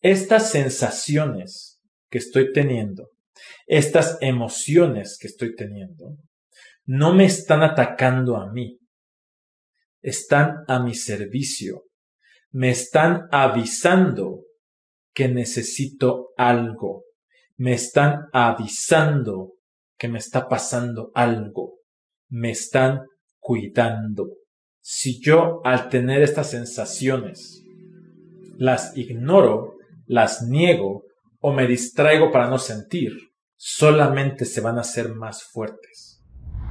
estas sensaciones que estoy teniendo, estas emociones que estoy teniendo, no me están atacando a mí, están a mi servicio, me están avisando que necesito algo, me están avisando que me está pasando algo, me están cuidando. Si yo al tener estas sensaciones las ignoro, las niego o me distraigo para no sentir, solamente se van a hacer más fuertes.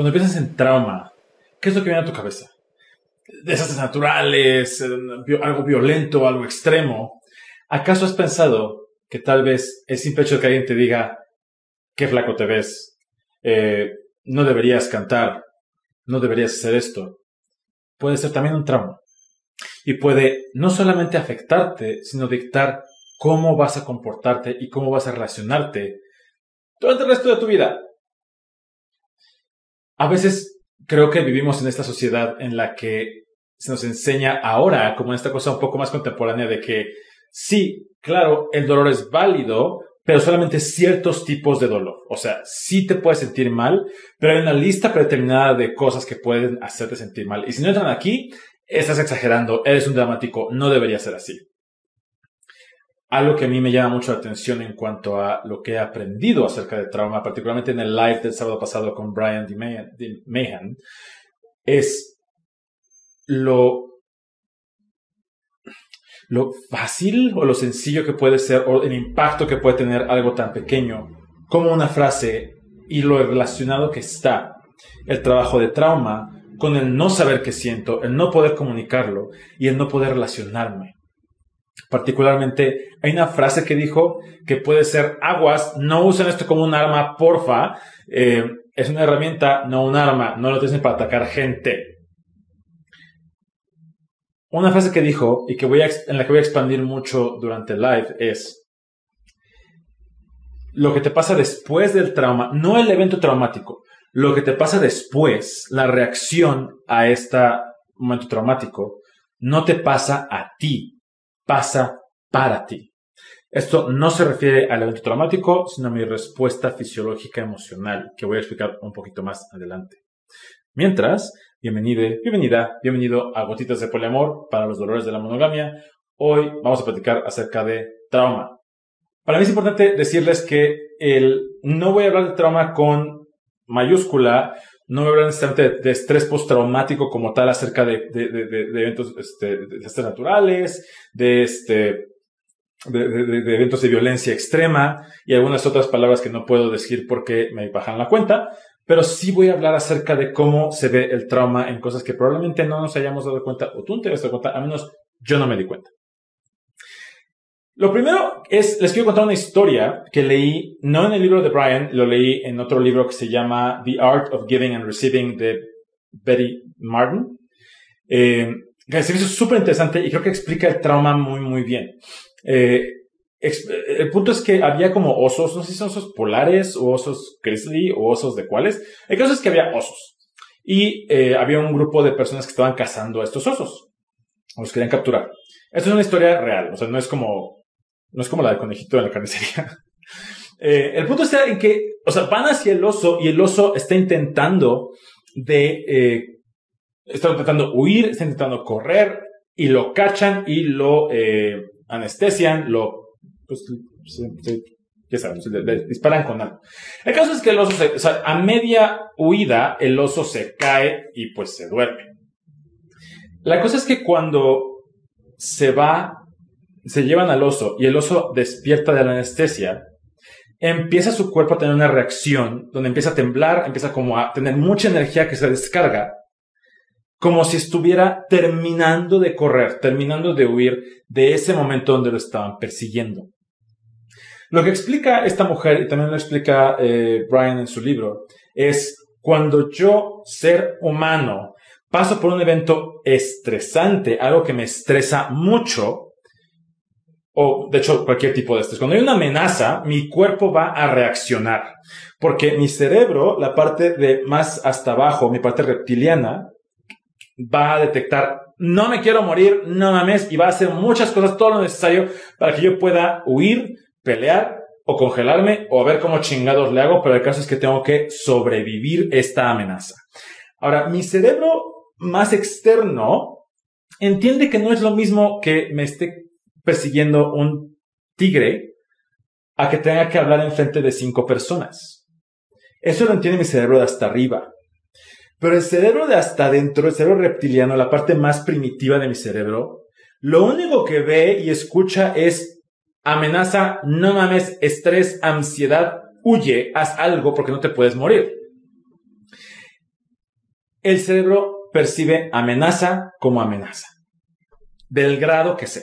Cuando piensas en trauma, ¿qué es lo que viene a tu cabeza? Desastres naturales, eh, algo violento, algo extremo. ¿Acaso has pensado que tal vez el simple hecho de que alguien te diga, qué flaco te ves, eh, no deberías cantar, no deberías hacer esto, puede ser también un trauma? Y puede no solamente afectarte, sino dictar cómo vas a comportarte y cómo vas a relacionarte durante el resto de tu vida. A veces creo que vivimos en esta sociedad en la que se nos enseña ahora, como en esta cosa un poco más contemporánea, de que sí, claro, el dolor es válido, pero solamente ciertos tipos de dolor. O sea, sí te puedes sentir mal, pero hay una lista predeterminada de cosas que pueden hacerte sentir mal. Y si no entran aquí, estás exagerando, eres un dramático, no debería ser así. Algo que a mí me llama mucho la atención en cuanto a lo que he aprendido acerca de trauma, particularmente en el live del sábado pasado con Brian D. Mahan, es lo, lo fácil o lo sencillo que puede ser o el impacto que puede tener algo tan pequeño como una frase y lo relacionado que está el trabajo de trauma con el no saber qué siento, el no poder comunicarlo y el no poder relacionarme. Particularmente, hay una frase que dijo que puede ser aguas, no usen esto como un arma, porfa. Eh, es una herramienta, no un arma, no lo utilicen para atacar gente. Una frase que dijo y que voy en la que voy a expandir mucho durante el live es lo que te pasa después del trauma, no el evento traumático, lo que te pasa después, la reacción a este momento traumático, no te pasa a ti, pasa para ti. Esto no se refiere al evento traumático, sino a mi respuesta fisiológica emocional, que voy a explicar un poquito más adelante. Mientras, bienvenido, bienvenida, bienvenido a Gotitas de Poliamor para los dolores de la monogamia. Hoy vamos a platicar acerca de trauma. Para mí es importante decirles que el, no voy a hablar de trauma con mayúscula, no me hablan necesariamente de, estrés postraumático como tal acerca de, eventos este, de naturales, de, este, de, eventos de violencia extrema y algunas otras palabras que no puedo decir porque me bajan la cuenta, pero sí voy a hablar acerca de cómo se ve el trauma en cosas que probablemente no nos hayamos dado cuenta o tú no te has dado cuenta, a menos yo no me di cuenta. Lo primero es, les quiero contar una historia que leí, no en el libro de Brian, lo leí en otro libro que se llama The Art of Giving and Receiving de Betty Martin. Eh, que se me hizo súper interesante y creo que explica el trauma muy, muy bien. Eh, el punto es que había como osos, no sé si son osos polares o osos grizzly o osos de cuáles. El caso es que había osos. Y eh, había un grupo de personas que estaban cazando a estos osos. Los querían capturar. Esto es una historia real, o sea, no es como no es como la del conejito de la carnicería. Eh, el punto está en que, o sea, van hacia el oso y el oso está intentando de, eh, está intentando huir, está intentando correr y lo cachan y lo eh, anestesian, lo, pues, ya saben, le, disparan con algo. El caso es que el oso se, o sea, a media huida, el oso se cae y pues se duerme. La cosa es que cuando se va se llevan al oso y el oso despierta de la anestesia, empieza su cuerpo a tener una reacción donde empieza a temblar, empieza como a tener mucha energía que se descarga, como si estuviera terminando de correr, terminando de huir de ese momento donde lo estaban persiguiendo. Lo que explica esta mujer, y también lo explica eh, Brian en su libro, es cuando yo, ser humano, paso por un evento estresante, algo que me estresa mucho, o de hecho cualquier tipo de estrés. Cuando hay una amenaza, mi cuerpo va a reaccionar, porque mi cerebro, la parte de más hasta abajo, mi parte reptiliana, va a detectar, no me quiero morir, no mames, y va a hacer muchas cosas, todo lo necesario para que yo pueda huir, pelear o congelarme o ver cómo chingados le hago, pero el caso es que tengo que sobrevivir esta amenaza. Ahora, mi cerebro más externo entiende que no es lo mismo que me esté persiguiendo un tigre a que tenga que hablar en frente de cinco personas. Eso lo entiende mi cerebro de hasta arriba. Pero el cerebro de hasta adentro, el cerebro reptiliano, la parte más primitiva de mi cerebro, lo único que ve y escucha es amenaza, no mames, estrés, ansiedad, huye, haz algo porque no te puedes morir. El cerebro percibe amenaza como amenaza, del grado que sea.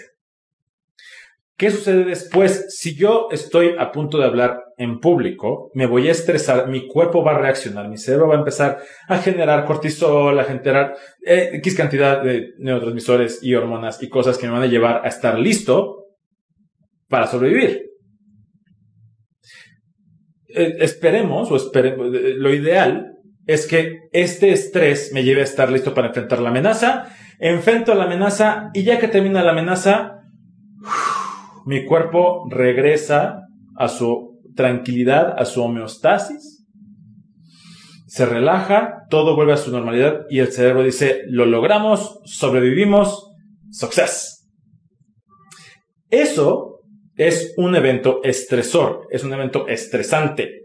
¿Qué sucede después? Si yo estoy a punto de hablar en público, me voy a estresar, mi cuerpo va a reaccionar, mi cerebro va a empezar a generar cortisol, a generar eh, X cantidad de neurotransmisores y hormonas y cosas que me van a llevar a estar listo para sobrevivir. Eh, esperemos, o esperemos, eh, lo ideal es que este estrés me lleve a estar listo para enfrentar la amenaza, enfrento la amenaza y ya que termina la amenaza, mi cuerpo regresa a su tranquilidad, a su homeostasis, se relaja, todo vuelve a su normalidad y el cerebro dice, lo logramos, sobrevivimos, success. Eso es un evento estresor, es un evento estresante,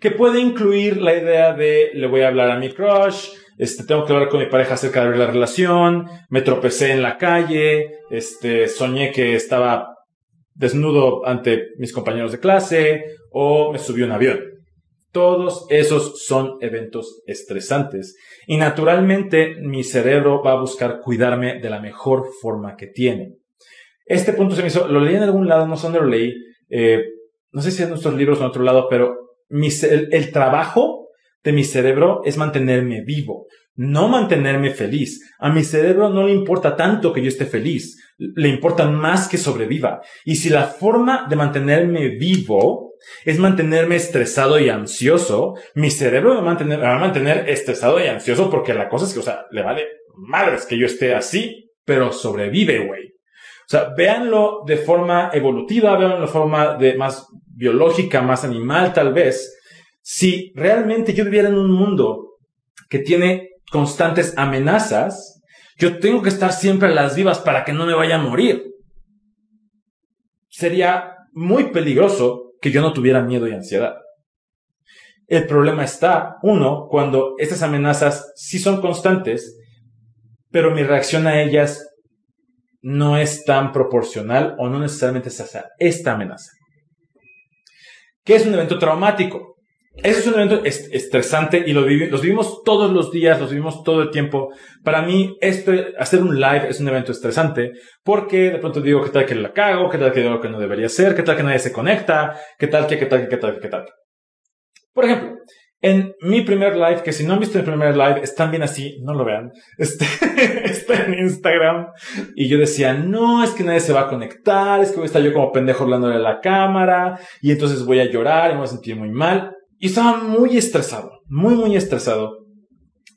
que puede incluir la idea de le voy a hablar a mi crush, este, tengo que hablar con mi pareja acerca de la relación, me tropecé en la calle, este, soñé que estaba desnudo ante mis compañeros de clase o me subí un avión. Todos esos son eventos estresantes y naturalmente mi cerebro va a buscar cuidarme de la mejor forma que tiene. Este punto se me hizo, lo leí en algún lado, no sé dónde lo leí, eh, no sé si en nuestros libros o en otro lado, pero el trabajo de mi cerebro es mantenerme vivo no mantenerme feliz. A mi cerebro no le importa tanto que yo esté feliz, le importa más que sobreviva. Y si la forma de mantenerme vivo es mantenerme estresado y ansioso, mi cerebro me, va a mantener estresado y ansioso porque la cosa es que, o sea, le vale madres que yo esté así, pero sobrevive, güey. O sea, véanlo de forma evolutiva, véanlo de forma de más biológica, más animal tal vez. Si realmente yo viviera en un mundo que tiene constantes amenazas, yo tengo que estar siempre a las vivas para que no me vaya a morir. Sería muy peligroso que yo no tuviera miedo y ansiedad. El problema está, uno, cuando estas amenazas sí son constantes, pero mi reacción a ellas no es tan proporcional o no necesariamente es esta amenaza. ¿Qué es un evento traumático? Eso es un evento estresante y lo los vivimos todos los días, los vivimos todo el tiempo. Para mí, esto, hacer un live es un evento estresante porque de pronto digo qué tal que la cago, qué tal que digo lo que no debería ser, qué tal que nadie se conecta, qué tal que, qué tal que, qué tal que, qué tal. Por ejemplo, en mi primer live, que si no han visto mi primer live, están bien así, no lo vean, este, está en Instagram. Y yo decía, no, es que nadie se va a conectar, es que voy a estar yo como pendejo hablándole a la cámara, y entonces voy a llorar y me voy a sentir muy mal. Y estaba muy estresado, muy, muy estresado.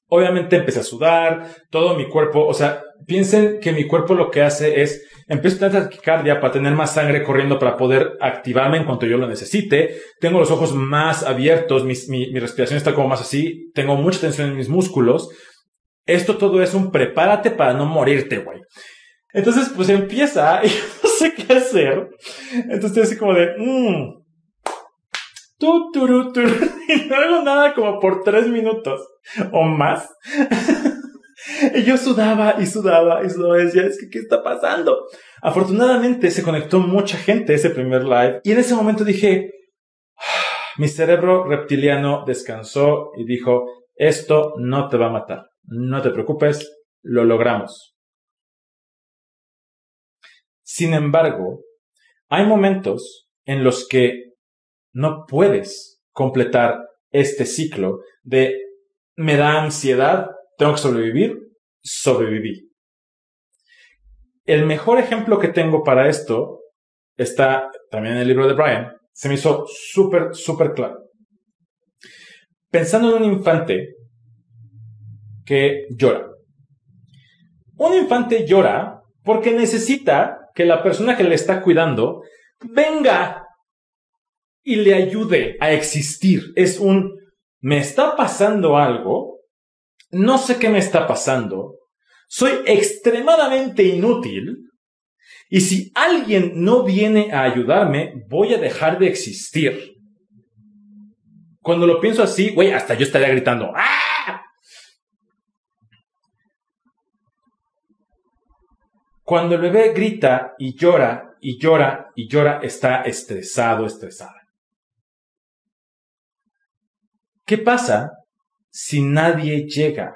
Obviamente empecé a sudar, todo mi cuerpo, o sea, piensen que mi cuerpo lo que hace es, empiezo a tener taquicardia para tener más sangre corriendo para poder activarme en cuanto yo lo necesite. Tengo los ojos más abiertos, mi, mi respiración está como más así, tengo mucha tensión en mis músculos. Esto todo es un prepárate para no morirte, güey. Entonces, pues empieza y no sé qué hacer. Entonces así como de, mmm, tu, y no hago nada como por tres minutos o más. y yo sudaba y sudaba y sudaba y decía, es que, ¿qué está pasando? Afortunadamente se conectó mucha gente ese primer live y en ese momento dije, Mi cerebro reptiliano descansó y dijo, esto no te va a matar. No te preocupes, lo logramos. Sin embargo, hay momentos en los que no puedes completar este ciclo de me da ansiedad, tengo que sobrevivir, sobreviví. El mejor ejemplo que tengo para esto está también en el libro de Brian. Se me hizo súper, súper claro. Pensando en un infante que llora. Un infante llora porque necesita que la persona que le está cuidando venga y le ayude a existir. Es un, me está pasando algo, no sé qué me está pasando, soy extremadamente inútil y si alguien no viene a ayudarme, voy a dejar de existir. Cuando lo pienso así, güey, hasta yo estaría gritando, ¡ah! Cuando el bebé grita y llora y llora y llora, está estresado, estresada. ¿Qué pasa si nadie llega?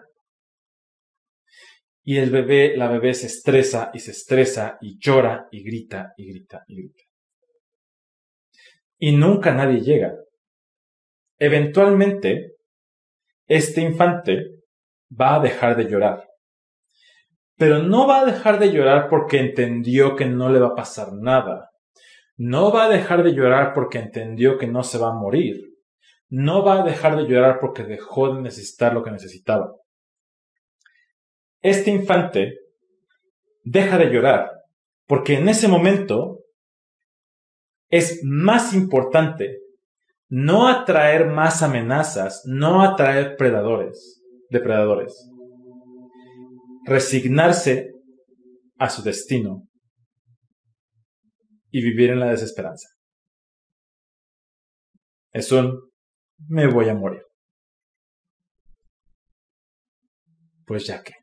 Y el bebé, la bebé se estresa y se estresa y llora y grita y grita y grita. Y nunca nadie llega. Eventualmente, este infante va a dejar de llorar. Pero no va a dejar de llorar porque entendió que no le va a pasar nada. No va a dejar de llorar porque entendió que no se va a morir. No va a dejar de llorar porque dejó de necesitar lo que necesitaba. Este infante deja de llorar porque en ese momento es más importante no atraer más amenazas, no atraer predadores, depredadores resignarse a su destino y vivir en la desesperanza. Es un me voy a morir. Pues ya que.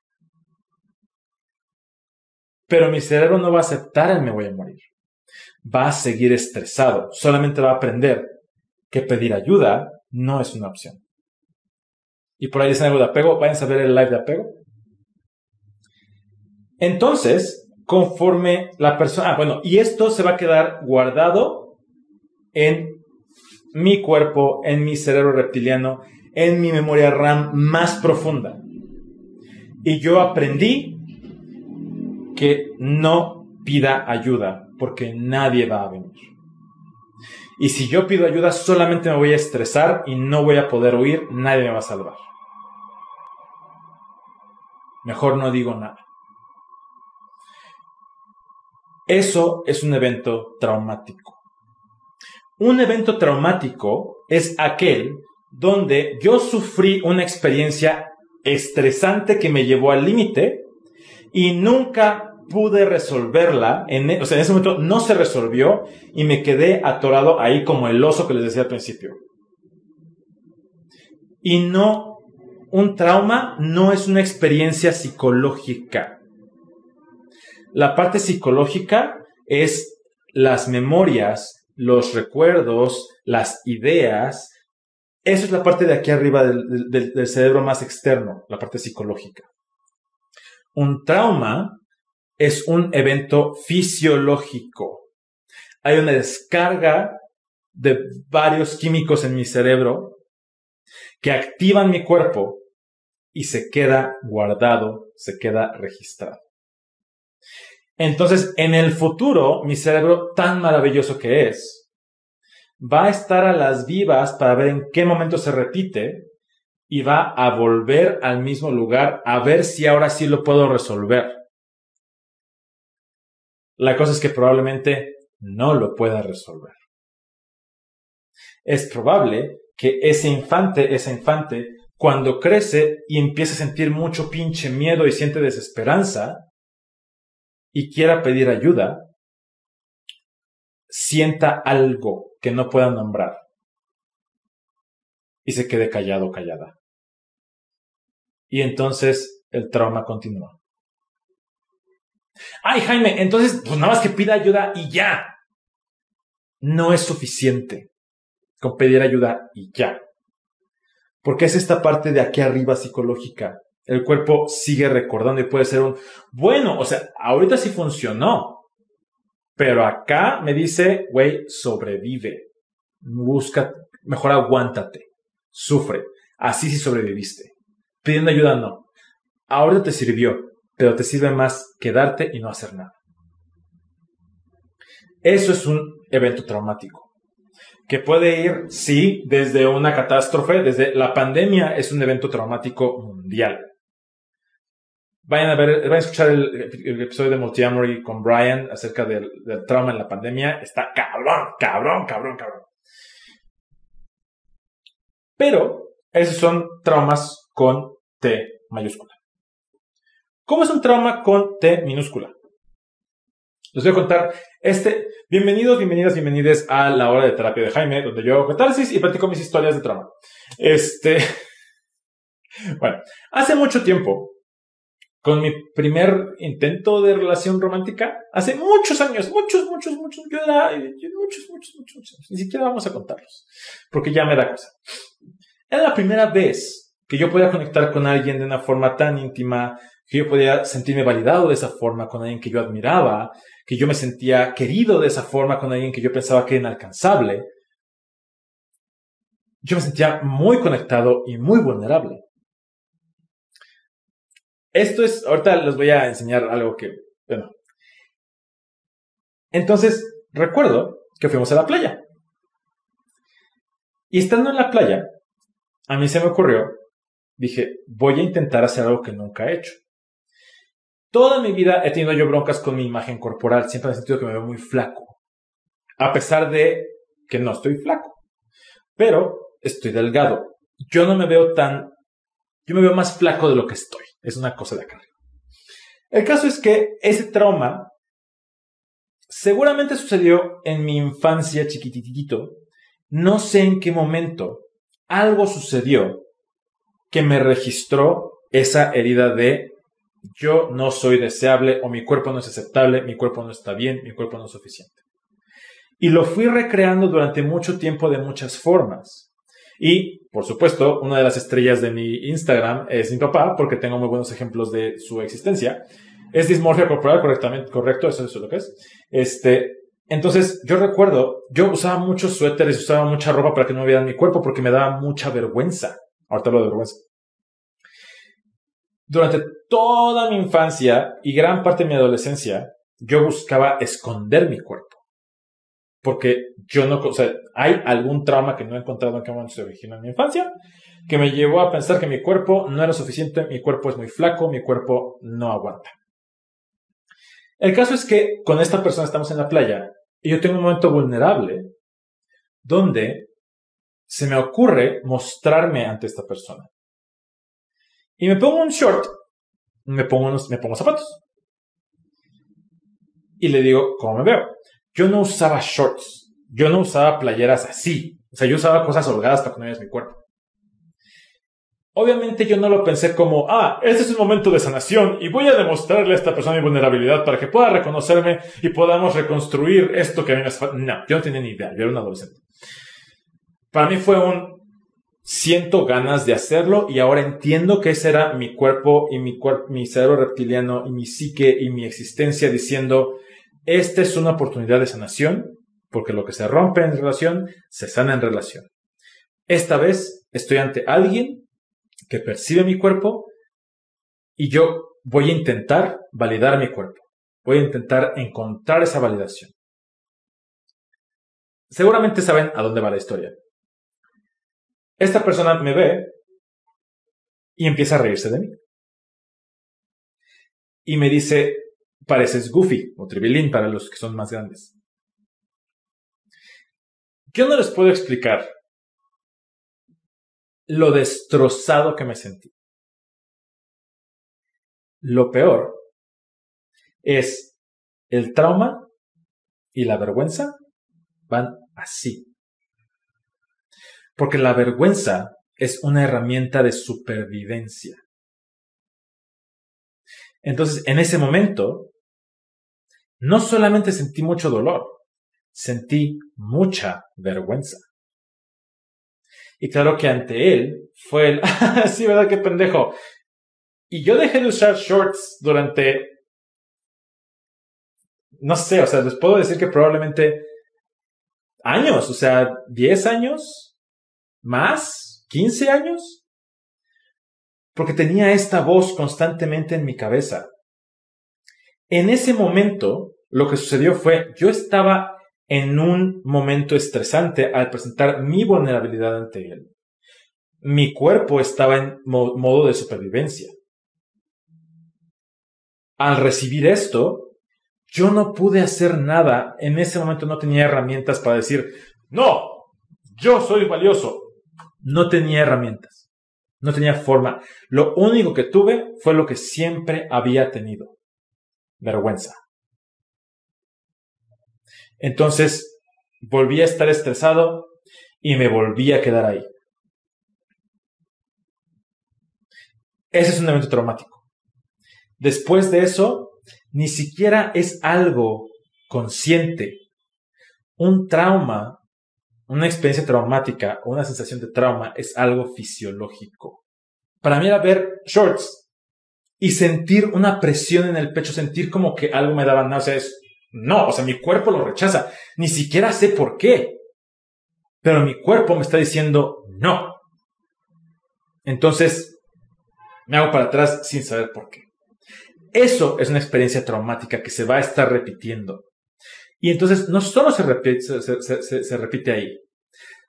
Pero mi cerebro no va a aceptar el me voy a morir. Va a seguir estresado. Solamente va a aprender que pedir ayuda no es una opción. Y por ahí dicen algo de apego. Vayan a ver el live de apego. Entonces, conforme la persona, ah, bueno, y esto se va a quedar guardado en mi cuerpo, en mi cerebro reptiliano, en mi memoria RAM más profunda. Y yo aprendí que no pida ayuda, porque nadie va a venir. Y si yo pido ayuda, solamente me voy a estresar y no voy a poder huir, nadie me va a salvar. Mejor no digo nada. Eso es un evento traumático. Un evento traumático es aquel donde yo sufrí una experiencia estresante que me llevó al límite y nunca pude resolverla. En, e, o sea, en ese momento no se resolvió y me quedé atorado ahí como el oso que les decía al principio. Y no, un trauma no es una experiencia psicológica. La parte psicológica es las memorias, los recuerdos, las ideas. Eso es la parte de aquí arriba del, cerebro más externo, la parte psicológica. Un trauma es un evento fisiológico. Hay una descarga de varios químicos en mi cerebro que activan mi cuerpo y se queda guardado, se queda registrado. Entonces, en el futuro, mi cerebro, tan maravilloso que es, va a estar a las vivas para ver en qué momento se repite y va a volver al mismo lugar a ver si ahora sí lo puedo resolver. La cosa es que probablemente no lo pueda resolver. Es probable que ese infante, esa infante, cuando crece y empieza a sentir mucho pinche miedo y siente desesperanza, y quiera pedir ayuda, sienta algo que no pueda nombrar y se quede callado o callada. Y entonces el trauma continúa. Ay, Jaime, entonces, pues nada más que pida ayuda y ya. No es suficiente. con pedir ayuda y ya. Porque es esta parte de aquí arriba psicológica. El cuerpo sigue recordando y puede ser un, bueno, o sea, ahorita sí funcionó. Pero acá me dice, güey, sobrevive. Busca, mejor aguántate. Sufre. Así sí sobreviviste. Pidiendo ayuda no. Ahorita te sirvió, pero te sirve más quedarte y no hacer nada. Eso es un evento traumático que puede ir, sí, desde una catástrofe, desde la pandemia es un evento traumático mundial. Vayan a ver, vayan a escuchar el, episodio de Multiamory con Brian acerca del, trauma en la pandemia. Está cabrón, cabrón, cabrón, cabrón. Pero esos son traumas con T mayúscula. ¿Cómo es un trauma con T minúscula? Les voy a contar este. Bienvenidos, bienvenidas, bienvenidas a la hora de terapia de Jaime, donde yo hago catarsis y platico mis historias de trauma. Este. Bueno, hace mucho tiempo, con mi primer intento de relación romántica, hace muchos años, muchos, muchos, muchos, yo era, muchos, muchos, muchos, muchos, ni siquiera vamos a contarlos, porque ya me da cosa. Era la primera vez que yo podía conectar con alguien de una forma tan íntima, que yo podía sentirme validado de esa forma con alguien que yo admiraba, que yo me sentía querido de esa forma con alguien que yo pensaba que era inalcanzable, yo me sentía muy conectado y muy vulnerable. Esto es, ahorita les voy a enseñar algo que, bueno. Entonces, recuerdo que fuimos a la playa. Y estando en la playa, a mí se me ocurrió, dije, voy a intentar hacer algo que nunca he hecho. Toda mi vida he tenido yo broncas con mi imagen corporal. Siempre he sentido que me veo muy flaco. A pesar de que no estoy flaco. Pero estoy delgado. Yo no me veo tan... Yo me veo más flaco de lo que estoy. Es una cosa de acá. El caso es que ese trauma seguramente sucedió en mi infancia chiquititito. No sé en qué momento algo sucedió que me registró esa herida de yo no soy deseable o mi cuerpo no es aceptable, mi cuerpo no está bien, mi cuerpo no es suficiente. Y lo fui recreando durante mucho tiempo de muchas formas. Y, por supuesto, una de las estrellas de mi Instagram es mi papá, porque tengo muy buenos ejemplos de su existencia. Es dismorfia corporal, correctamente, correcto, eso es lo que es. Este, entonces, yo recuerdo, yo usaba muchos suéteres, usaba mucha ropa para que no me vieran mi cuerpo, porque me daba mucha vergüenza. Ahorita lo de vergüenza. Durante toda mi infancia y gran parte de mi adolescencia, yo buscaba esconder mi cuerpo. Porque yo no, o sea, hay algún trauma que no he encontrado en qué momento se originó en mi infancia, que me llevó a pensar que mi cuerpo no era suficiente, mi cuerpo es muy flaco, mi cuerpo no aguanta. El caso es que con esta persona estamos en la playa y yo tengo un momento vulnerable donde se me ocurre mostrarme ante esta persona. Y me pongo un short, me pongo, unos, me pongo zapatos. Y le digo, ¿cómo me veo? Yo no usaba shorts, yo no usaba playeras así. O sea, yo usaba cosas holgadas para que no veas mi cuerpo. Obviamente yo no lo pensé como, ah, este es un momento de sanación y voy a demostrarle a esta persona mi vulnerabilidad para que pueda reconocerme y podamos reconstruir esto que a mí me hace falta. No, yo no tenía ni idea, yo era un adolescente. Para mí fue un, siento ganas de hacerlo y ahora entiendo que ese era mi cuerpo y mi, cuerpo, mi cerebro reptiliano y mi psique y mi existencia diciendo, esta es una oportunidad de sanación, porque lo que se rompe en relación, se sana en relación. Esta vez estoy ante alguien que percibe mi cuerpo y yo voy a intentar validar mi cuerpo. Voy a intentar encontrar esa validación. Seguramente saben a dónde va la historia. Esta persona me ve y empieza a reírse de mí. Y me dice, pareces Goofy o Tribilín para los que son más grandes. Yo no les puedo explicar lo destrozado que me sentí. Lo peor es el trauma y la vergüenza van así. Porque la vergüenza es una herramienta de supervivencia. Entonces, en ese momento, no solamente sentí mucho dolor, sentí mucha vergüenza. Y claro que ante él fue el, sí, ¿verdad? Qué pendejo. Y yo dejé de usar shorts durante, no sé, o sea, les puedo decir que probablemente años, o sea, 10 años, más, 15 años, porque tenía esta voz constantemente en mi cabeza. En ese momento, lo que sucedió fue, yo estaba en un momento estresante al presentar mi vulnerabilidad ante él. Mi cuerpo estaba en modo de supervivencia. Al recibir esto, yo no pude hacer nada. En ese momento no tenía herramientas para decir, no, yo soy valioso. No tenía herramientas. No tenía forma. Lo único que tuve fue lo que siempre había tenido. Vergüenza. Entonces volví a estar estresado y me volví a quedar ahí. Ese es un evento traumático. Después de eso, ni siquiera es algo consciente. Un trauma, una experiencia traumática, una sensación de trauma es algo fisiológico. Para mí era ver shorts y sentir una presión en el pecho, sentir como que algo me daba náuseas, no, o sea, mi cuerpo lo rechaza. Ni siquiera sé por qué. Pero mi cuerpo me está diciendo no. Entonces, me hago para atrás sin saber por qué. Eso es una experiencia traumática que se va a estar repitiendo. Y entonces no solo se repite, se, repite ahí,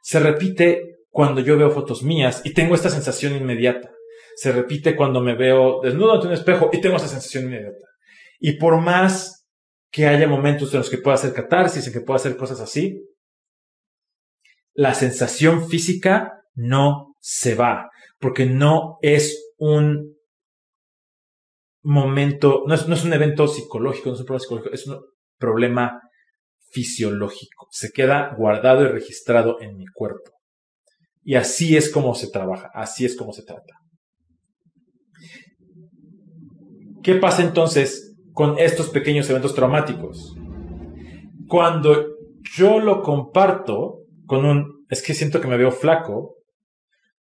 se repite cuando yo veo fotos mías y tengo esta sensación inmediata. Se repite cuando me veo desnudo ante un espejo y tengo esa sensación inmediata. Y por más que haya momentos en los que pueda hacer catarsis, en que pueda hacer cosas así, la sensación física no se va, porque no es un momento, no es, no es un evento psicológico, no es un problema psicológico, es un problema fisiológico. Se queda guardado y registrado en mi cuerpo. Y así es como se trabaja, así es como se trata. ¿Qué pasa entonces con estos pequeños eventos traumáticos. Cuando yo lo comparto con un, es que siento que me veo flaco,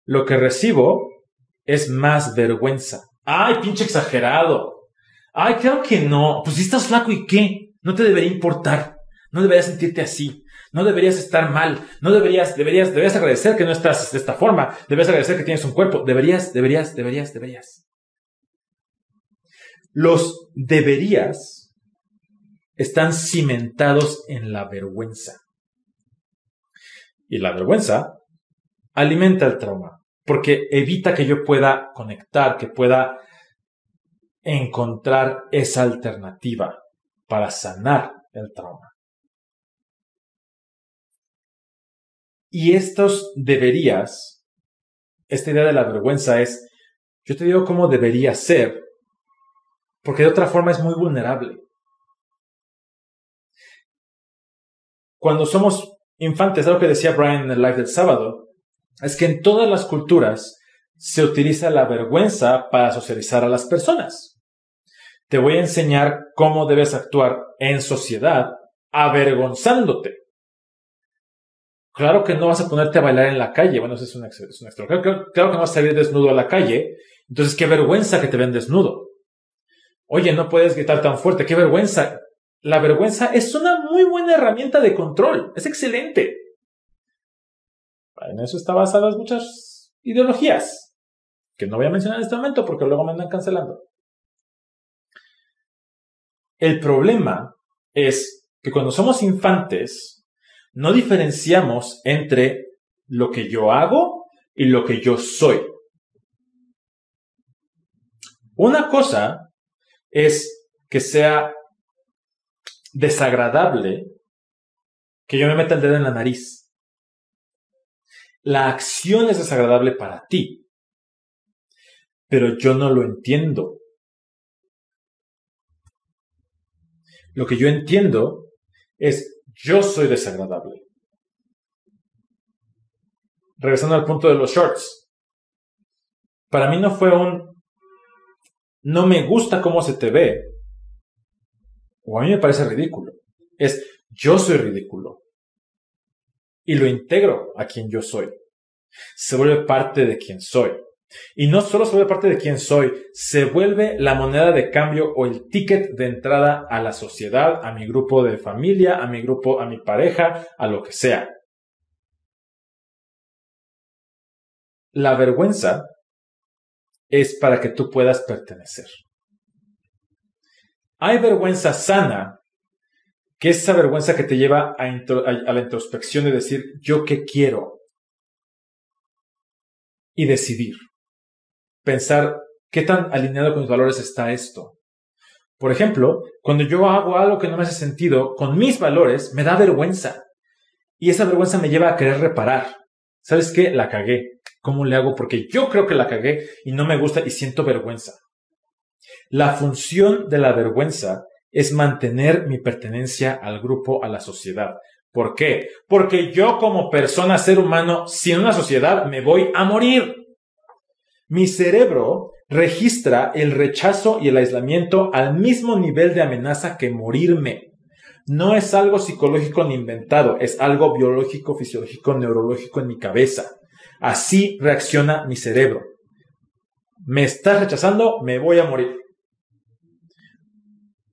lo que recibo es más vergüenza. Ay, pinche exagerado. Ay, claro que no. Pues si estás flaco y qué? No te debería importar. No deberías sentirte así. No deberías estar mal. No deberías, deberías, deberías agradecer que no estás de esta forma. Deberías agradecer que tienes un cuerpo. Deberías, deberías, deberías, deberías. Los deberías están cimentados en la vergüenza. Y la vergüenza alimenta el trauma, porque evita que yo pueda conectar, que pueda encontrar esa alternativa para sanar el trauma. Y estos deberías, esta idea de la vergüenza es, yo te digo cómo debería ser, porque de otra forma es muy vulnerable. Cuando somos infantes, algo que decía Brian en el live del sábado, es que en todas las culturas se utiliza la vergüenza para socializar a las personas. Te voy a enseñar cómo debes actuar en sociedad avergonzándote. Claro que no vas a ponerte a bailar en la calle. Bueno, eso es un, extra. Claro, claro, que no vas a salir desnudo a la calle. Entonces, qué vergüenza que te ven desnudo. Oye, no puedes gritar tan fuerte, qué vergüenza. La vergüenza es una muy buena herramienta de control, es excelente. En eso están basadas muchas ideologías, que no voy a mencionar en este momento porque luego me andan cancelando. El problema es que cuando somos infantes, no diferenciamos entre lo que yo hago y lo que yo soy. Una cosa es que sea desagradable que yo me meta el dedo en la nariz. La acción es desagradable para ti, pero yo no lo entiendo. Lo que yo entiendo es yo soy desagradable. Regresando al punto de los shorts. Para mí no fue un no me gusta cómo se te ve, o a mí me parece ridículo. Es yo soy ridículo. Y lo integro a quien yo soy. Se vuelve parte de quien soy. Y no solo se vuelve parte de quien soy, se vuelve la moneda de cambio o el ticket de entrada a la sociedad, a mi grupo de familia, a mi grupo, a mi pareja, a lo que sea. La vergüenza es para que tú puedas pertenecer. Hay vergüenza sana, que es esa vergüenza que te lleva a, la introspección de decir, yo qué quiero. Y decidir. Pensar, ¿qué tan alineado con mis valores está esto? Por ejemplo, cuando yo hago algo que no me hace sentido con mis valores, me da vergüenza. Y esa vergüenza me lleva a querer reparar. ¿Sabes qué? La cagué. ¿Cómo le hago? Porque yo creo que la cagué y no me gusta y siento vergüenza. La función de la vergüenza es mantener mi pertenencia al grupo, a la sociedad. ¿Por qué? Porque yo como persona, ser humano, sin una sociedad, me voy a morir. Mi cerebro registra el rechazo y el aislamiento al mismo nivel de amenaza que morirme. No es algo psicológico ni inventado, es algo biológico, fisiológico, neurológico en mi cabeza. Así reacciona mi cerebro. Me estás rechazando, me voy a morir.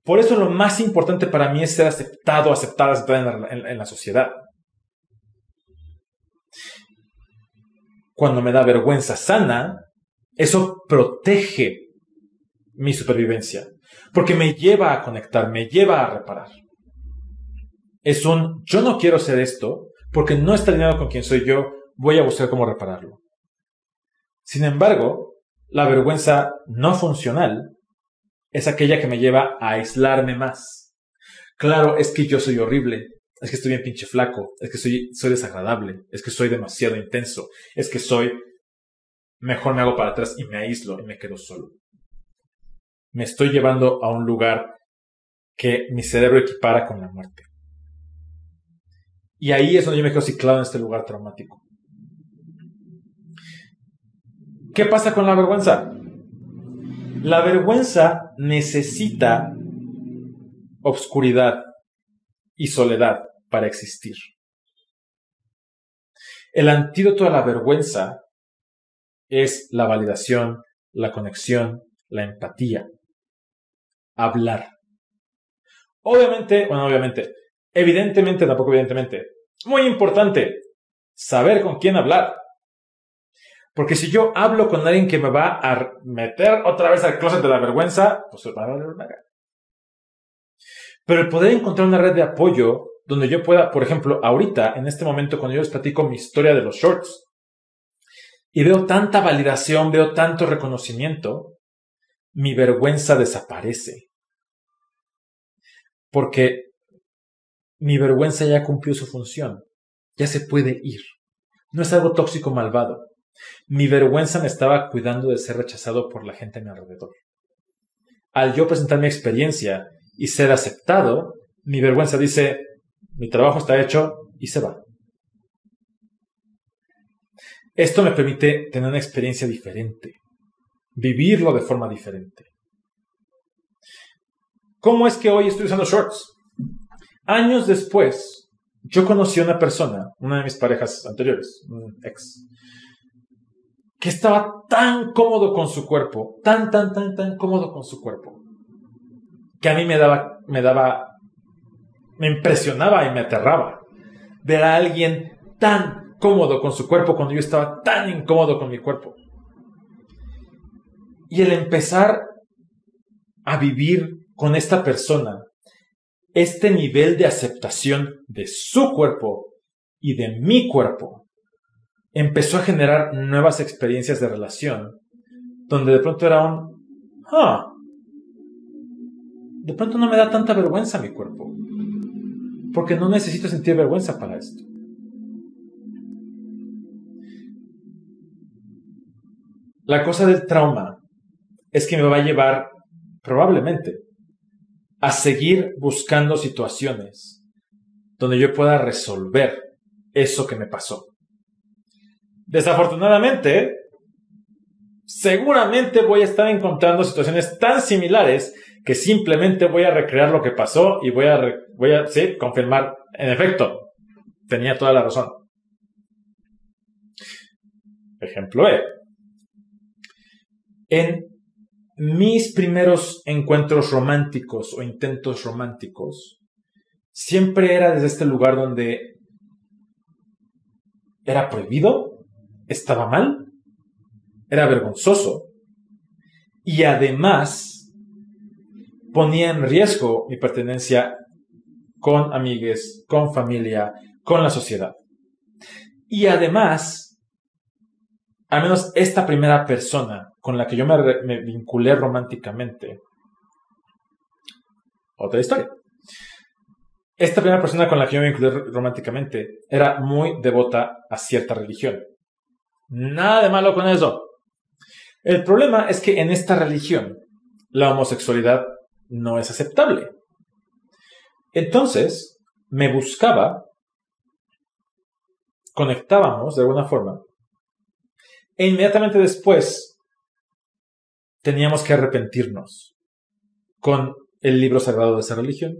Por eso lo más importante para mí es ser aceptado, aceptada, aceptada en la, sociedad. Cuando me da vergüenza sana, eso protege mi supervivencia, porque me lleva a conectar, me lleva a reparar. Es un, yo no quiero ser esto, porque no está alineado con quien soy yo, voy a buscar cómo repararlo. Sin embargo, la vergüenza no funcional es aquella que me lleva a aislarme más. Claro, es que yo soy horrible, es que estoy bien pinche flaco, es que soy, soy desagradable, es que soy demasiado intenso, es que soy... Mejor me hago para atrás y me aíslo y me quedo solo. Me estoy llevando a un lugar que mi cerebro equipara con la muerte. Y ahí es donde yo me quedo ciclado en este lugar traumático. ¿Qué pasa con la vergüenza? La vergüenza necesita obscuridad y soledad para existir. El antídoto a la vergüenza es la validación, la conexión, la empatía. Hablar. Obviamente, bueno, obviamente, evidentemente, tampoco evidentemente, muy importante, saber con quién hablar. Porque si yo hablo con alguien que me va a meter otra vez al closet de la vergüenza, pues se va a valer una Pero el poder encontrar una red de apoyo donde yo pueda, por ejemplo, ahorita, en este momento, cuando yo les platico mi historia de los shorts, y veo tanta validación, veo tanto reconocimiento, mi vergüenza desaparece. Porque mi vergüenza ya cumplió su función, ya se puede ir. No es algo tóxico malvado. Mi vergüenza me estaba cuidando de ser rechazado por la gente a mi alrededor. Al yo presentar mi experiencia y ser aceptado, mi vergüenza dice, mi trabajo está hecho y se va. Esto me permite tener una experiencia diferente, vivirlo de forma diferente. ¿Cómo es que hoy estoy usando shorts? Años después, yo conocí a una persona, una de mis parejas anteriores, un ex, que estaba tan cómodo con su cuerpo, tan, tan, tan, tan cómodo con su cuerpo, que a mí me daba, me daba, me impresionaba y me aterraba ver a alguien tan cómodo con su cuerpo cuando yo estaba tan incómodo con mi cuerpo. Y el empezar a vivir con esta persona este nivel de aceptación de su cuerpo y de mi cuerpo empezó a generar nuevas experiencias de relación, donde de pronto era un, ah, de pronto no me da tanta vergüenza mi cuerpo, porque no necesito sentir vergüenza para esto. La cosa del trauma es que me va a llevar, probablemente, a seguir buscando situaciones donde yo pueda resolver eso que me pasó. Desafortunadamente, seguramente voy a estar encontrando situaciones tan similares que simplemente voy a recrear lo que pasó y voy a, voy a confirmar, en efecto, tenía toda la razón. ejemplo E. En mis primeros encuentros románticos o intentos románticos, siempre era desde este lugar donde era prohibido, estaba mal, era vergonzoso y además ponía en riesgo mi pertenencia con amigues, con familia, con la sociedad. Y además, al menos esta primera persona con la que yo me, vinculé románticamente, otra historia. Esta primera persona con la que yo me vinculé románticamente era muy devota a cierta religión. Nada de malo con eso. El problema es que en esta religión la homosexualidad no es aceptable. Entonces, me buscaba, conectábamos de alguna forma, e inmediatamente después teníamos que arrepentirnos con el libro sagrado de esa religión,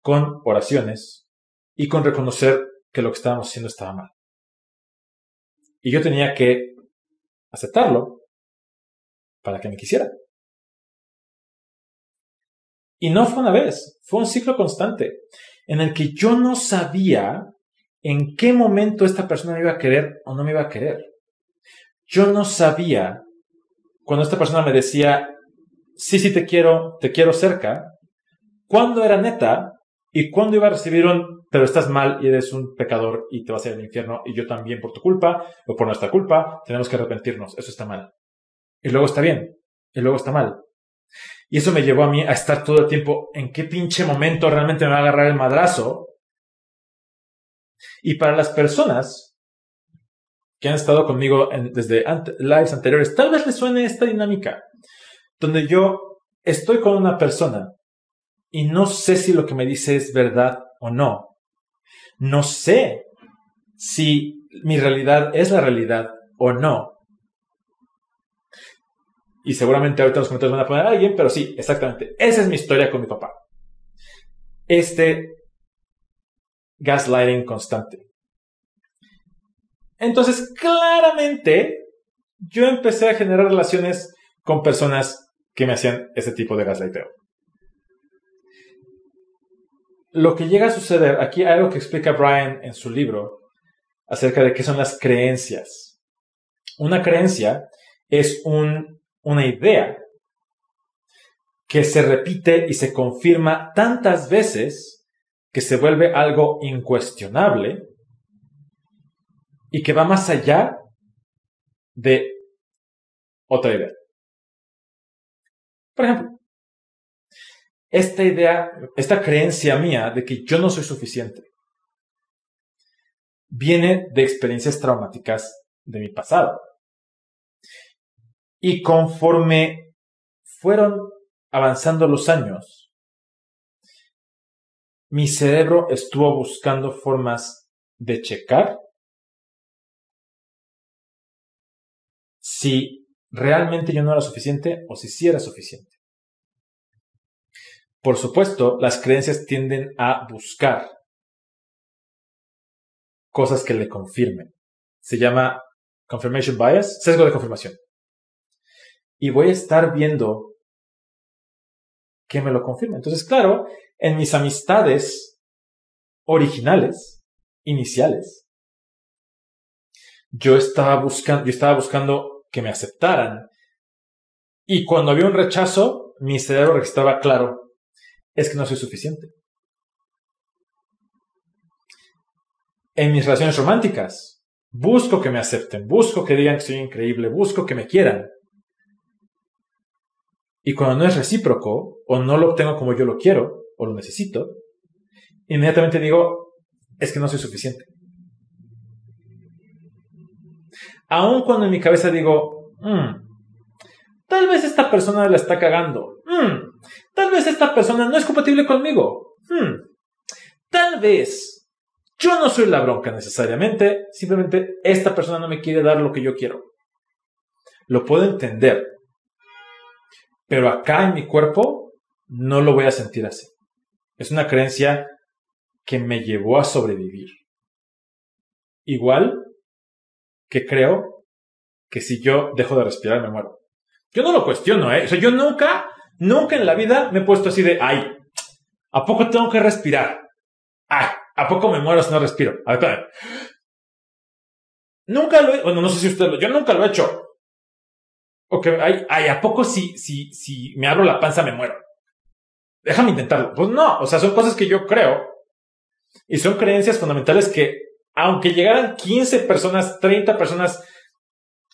con oraciones y con reconocer que lo que estábamos haciendo estaba mal. Y yo tenía que aceptarlo para que me quisiera. Y no fue una vez, fue un ciclo constante en el que yo no sabía en qué momento esta persona me iba a querer o no me iba a querer. Yo no sabía cuando esta persona me decía, sí, sí te quiero, te quiero cerca, cuándo era neta y cuándo iba a recibir un, pero estás mal y eres un pecador y te vas a ir al infierno y yo también por tu culpa o por nuestra culpa tenemos que arrepentirnos, eso está mal. Y luego está bien, y luego está mal. Y eso me llevó a mí a estar todo el tiempo en qué pinche momento realmente me va a agarrar el madrazo. Y para las personas que han estado conmigo desde lives anteriores, tal vez les suene esta dinámica, donde yo estoy con una persona y no sé si lo que me dice es verdad o no. No sé si mi realidad es la realidad o no. Y seguramente ahorita los comentarios van a poner a alguien, pero sí, exactamente. Esa es mi historia con mi papá. Este gaslighting constante. Entonces, claramente, yo empecé a generar relaciones con personas que me hacían ese tipo de gaslighteo. Lo que llega a suceder, aquí hay algo que explica Brian en su libro acerca de qué son las creencias. Una creencia es un una idea que se repite y se confirma tantas veces que se vuelve algo incuestionable y que va más allá de otra idea. Por ejemplo, esta idea, esta creencia mía de que yo no soy suficiente, viene de experiencias traumáticas de mi pasado. Y conforme fueron avanzando los años, mi cerebro estuvo buscando formas de checar si realmente yo no era suficiente o si sí era suficiente. Por supuesto, las creencias tienden a buscar cosas que le confirmen. Se llama confirmation bias, sesgo de confirmación y voy a estar viendo que me lo confirme. Entonces, claro, en mis amistades originales, iniciales, yo estaba buscando, yo estaba buscando que me aceptaran. Y cuando había un rechazo, mi cerebro registraba claro, es que no soy suficiente. En mis relaciones románticas, busco que me acepten, busco que digan que soy increíble, busco que me quieran. Y cuando no es recíproco, o no lo obtengo como yo lo quiero, o lo necesito, inmediatamente digo, es que no soy suficiente. Aun cuando en mi cabeza digo, mm, tal vez esta persona la está cagando, mm, tal vez esta persona no es compatible conmigo, mm, tal vez yo no soy la bronca necesariamente, simplemente esta persona no me quiere dar lo que yo quiero. Lo puedo entender, pero acá en mi cuerpo no lo voy a sentir así. Es una creencia que me llevó a sobrevivir. Igual que creo que si yo dejo de respirar me muero. Yo no lo cuestiono, ¿eh? O sea, yo nunca, nunca en la vida me he puesto así de, ay, ¿a poco tengo que respirar? Ay, ¿a poco me muero si no respiro? A ver, Nunca lo he, bueno, no sé si usted lo, yo nunca lo he hecho. Ok, ay, ay, ¿a poco si, si, si me abro la panza me muero? Déjame intentarlo. Pues no, o sea, son cosas que yo creo y son creencias fundamentales que, aunque llegaran 15 personas, 30 personas,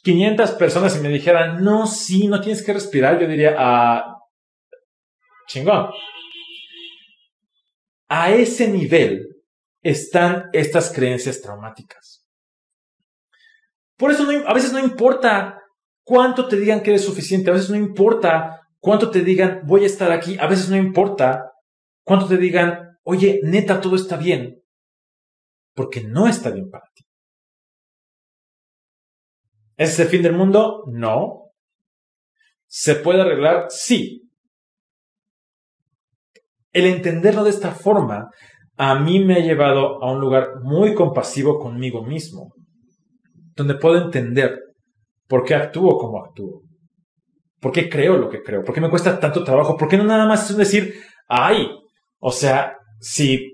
500 personas y me dijeran, no, sí, no tienes que respirar, yo diría, ah, chingón. A ese nivel están estas creencias traumáticas. Por eso a veces no importa cuánto te digan que eres suficiente, a veces no importa cuánto te digan voy a estar aquí, a veces no importa cuánto te digan, oye, neta, todo está bien, porque no está bien para ti. ¿Es el fin del mundo? No. ¿Se puede arreglar? Sí. El entenderlo de esta forma a mí me ha llevado a un lugar muy compasivo conmigo mismo, donde puedo entender por qué actúo como actúo, por qué creo lo que creo, por qué me cuesta tanto trabajo, por qué no nada más es decir, ay, o sea, si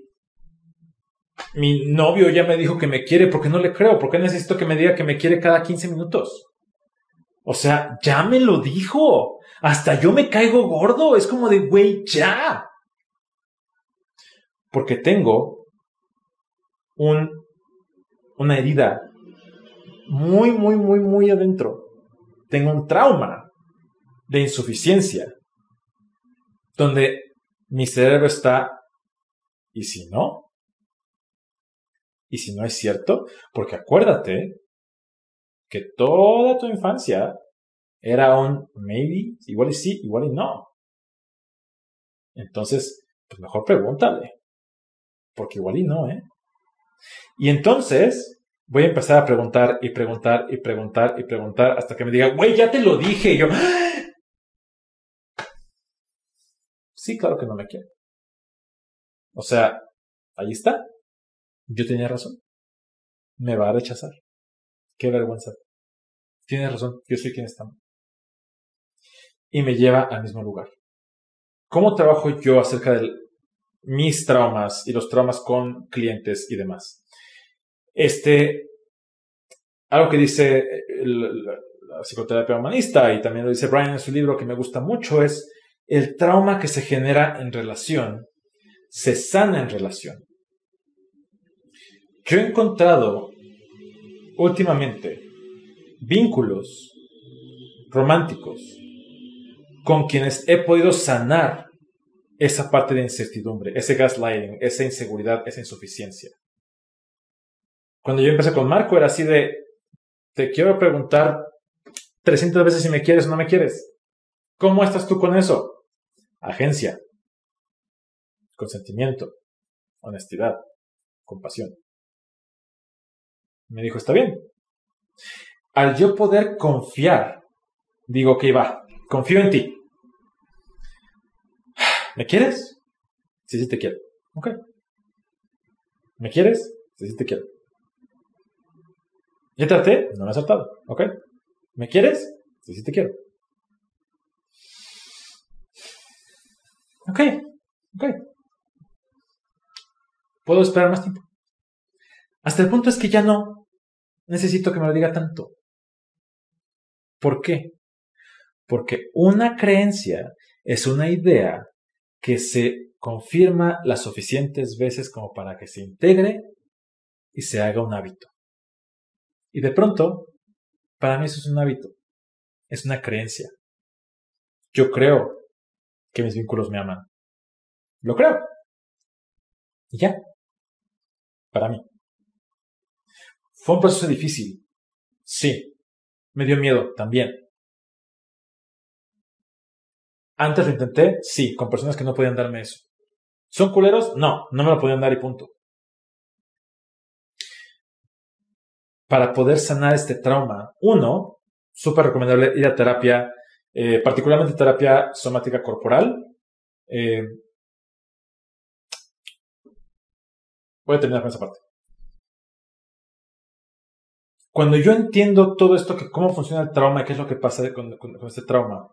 mi novio ya me dijo que me quiere, ¿por qué no le creo? ¿Por qué necesito que me diga que me quiere cada 15 minutos? O sea, ya me lo dijo. Hasta yo me caigo gordo. Es como de, güey, ya. Porque tengo un, una herida muy, muy, muy, muy adentro. Tengo un trauma de insuficiencia. Donde mi cerebro está, ¿y si no? ¿Y si no es cierto? Porque acuérdate que toda tu infancia era un maybe, igual y sí, igual y no. Entonces, pues mejor pregúntale. Porque igual y no, ¿eh? Y entonces voy a empezar a preguntar y preguntar y preguntar y preguntar hasta que me diga, güey, ya te lo dije. Y yo, sí, claro que no me quiere. O sea, ahí está. Yo tenía razón. Me va a rechazar. Qué vergüenza. Tienes razón, yo soy quien está Y me lleva al mismo lugar. ¿Cómo trabajo yo acerca de mis traumas y los traumas con clientes y demás? Este, algo que dice la psicoterapia humanista y también lo dice Brian en su libro que me gusta mucho es el trauma que se genera en relación se sana en relación. Yo he encontrado últimamente vínculos románticos con quienes he podido sanar esa parte de incertidumbre, ese gaslighting, esa inseguridad, esa insuficiencia. Cuando yo empecé con Marco era así de, te quiero preguntar 300 veces si me quieres o no me quieres. ¿Cómo estás tú con eso? Agencia, consentimiento, honestidad, compasión. Me dijo, está bien, al yo poder confiar, digo, que va, confío en ti. ¿Me quieres? Sí, sí te quiero. Ok. ¿Me quieres? Sí, sí te quiero. ¿Ya traté? No me has saltado. Ok. ¿Me quieres? Sí, sí te quiero. Ok. Ok. Puedo esperar más tiempo. Hasta el punto es que ya no necesito que me lo diga tanto. ¿Por qué? Porque una creencia es una idea que se confirma las suficientes veces como para que se integre y se haga un hábito. Y de pronto, para mí eso es un hábito, es una creencia. Yo creo que mis vínculos me aman. Lo creo. Y ya. Para mí. Fue un proceso difícil. Sí. Me dio miedo también. Antes lo intenté, sí, con personas que no podían darme eso. ¿Son culeros? No, no me lo podían dar y punto. Para poder sanar este trauma, uno, súper recomendable ir a terapia, eh, particularmente terapia somática corporal. Eh, voy a terminar con esa parte. cuando yo entiendo todo esto, que cómo funciona el trauma, qué es lo que pasa con este trauma,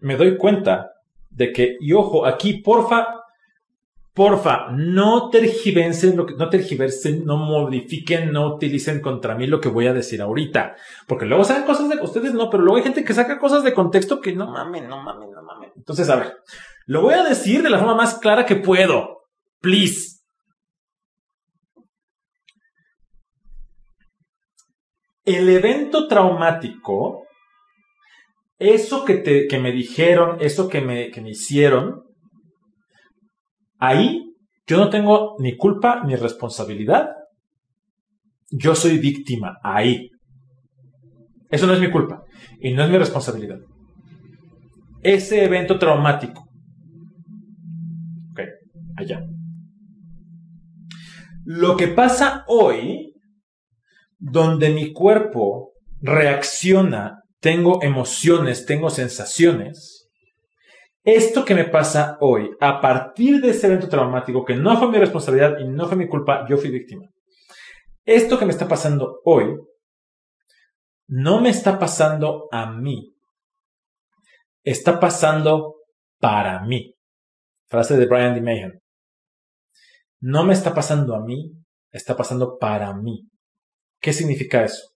me doy cuenta de que, y ojo, aquí, porfa, porfa, no tergiversen, no tergiversen, no modifiquen, no utilicen contra mí lo que voy a decir ahorita. Porque luego sacan cosas de, ustedes no, pero luego hay gente que saca cosas de contexto que no mames, no mames, no mames. Entonces, a ver, lo voy a decir de la forma más clara que puedo. Please. El evento traumático eso que, te, que me dijeron, eso que me, que me hicieron, ahí yo no tengo ni culpa ni responsabilidad. Yo soy víctima, ahí. Eso no es mi culpa y no es mi responsabilidad. Ese evento traumático. Ok, allá. Lo que pasa hoy, donde mi cuerpo reacciona tengo emociones, tengo sensaciones. Esto que me pasa hoy, a partir de ese evento traumático, que no fue mi responsabilidad y no fue mi culpa, yo fui víctima. Esto que me está pasando hoy, no me está pasando a mí. Está pasando para mí. Frase de Brian D. No me está pasando a mí, está pasando para mí. ¿Qué significa eso?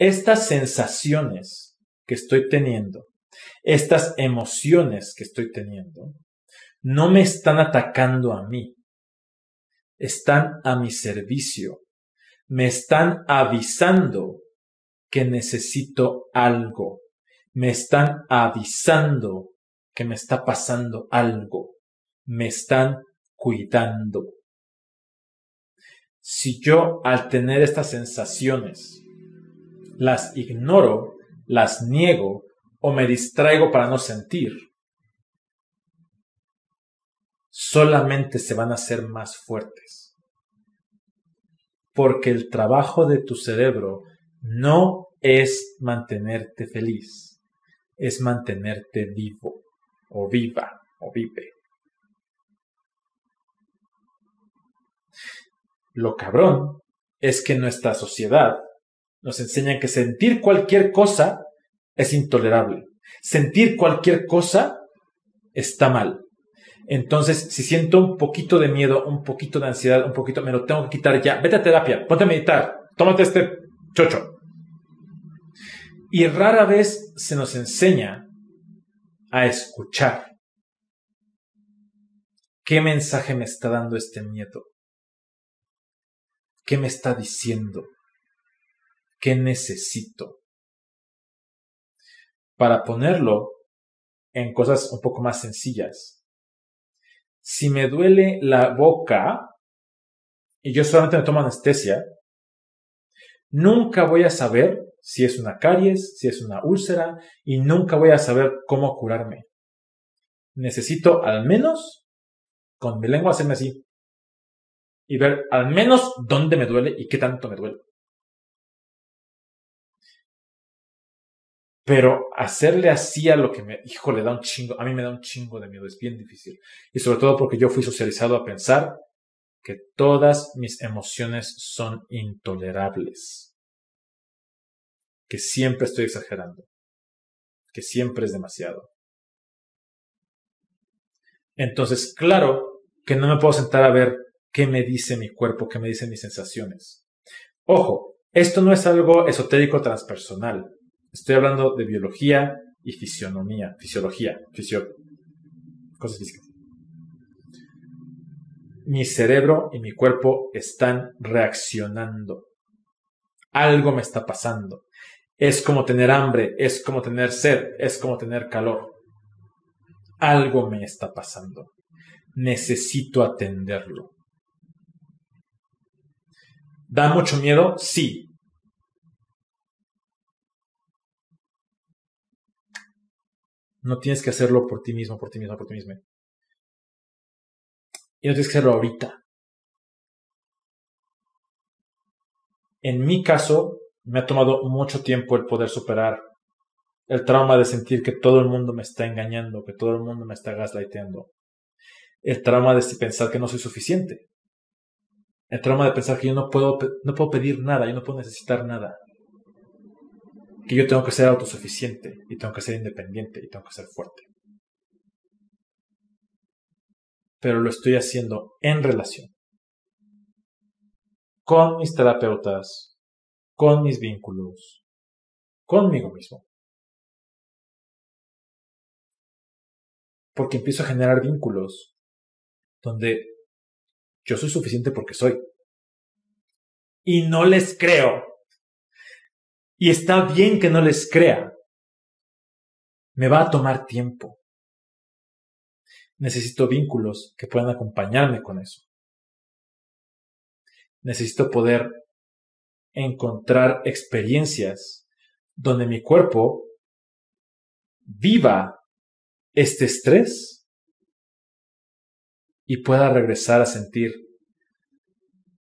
Estas sensaciones que estoy teniendo, estas emociones que estoy teniendo, no me están atacando a mí, están a mi servicio, me están avisando que necesito algo, me están avisando que me está pasando algo, me están cuidando. Si yo al tener estas sensaciones las ignoro, las niego o me distraigo para no sentir, solamente se van a hacer más fuertes. Porque el trabajo de tu cerebro no es mantenerte feliz, es mantenerte vivo o viva o vive. Lo cabrón es que nuestra sociedad nos enseñan que sentir cualquier cosa es intolerable. Sentir cualquier cosa está mal. Entonces, si siento un poquito de miedo, un poquito de ansiedad, un poquito, me lo tengo que quitar ya. Vete a terapia, ponte a meditar, tómate este chocho. Y rara vez se nos enseña a escuchar. ¿Qué mensaje me está dando este miedo? ¿Qué me está diciendo? ¿Qué necesito? Para ponerlo en cosas un poco más sencillas. Si me duele la boca y yo solamente me tomo anestesia, nunca voy a saber si es una caries, si es una úlcera y nunca voy a saber cómo curarme. Necesito al menos con mi lengua hacerme así y ver al menos dónde me duele y qué tanto me duele. Pero hacerle así a lo que me, hijo, le da un chingo, a mí me da un chingo de miedo, es bien difícil. Y sobre todo porque yo fui socializado a pensar que todas mis emociones son intolerables. Que siempre estoy exagerando. Que siempre es demasiado. Entonces, claro que no me puedo sentar a ver qué me dice mi cuerpo, qué me dicen mis sensaciones. Ojo, esto no es algo esotérico transpersonal. Estoy hablando de biología y fisionomía, fisiología, fisio, cosas físicas. Mi cerebro y mi cuerpo están reaccionando. Algo me está pasando. Es como tener hambre, es como tener sed, es como tener calor. Algo me está pasando. Necesito atenderlo. ¿Da mucho miedo? Sí, No tienes que hacerlo por ti mismo, por ti mismo, por ti mismo. Y no tienes que hacerlo ahorita. En mi caso, me ha tomado mucho tiempo el poder superar el trauma de sentir que todo el mundo me está engañando, que todo el mundo me está gaslightando. El trauma de pensar que no soy suficiente. El trauma de pensar que yo no puedo, no puedo pedir nada, yo no puedo necesitar nada. Que yo tengo que ser autosuficiente y tengo que ser independiente y tengo que ser fuerte. Pero lo estoy haciendo en relación con mis terapeutas, con mis vínculos, conmigo mismo. Porque empiezo a generar vínculos donde yo soy suficiente porque soy. Y no les creo. Y está bien que no les crea. Me va a tomar tiempo. Necesito vínculos que puedan acompañarme con eso. Necesito poder encontrar experiencias donde mi cuerpo viva este estrés y pueda regresar a sentir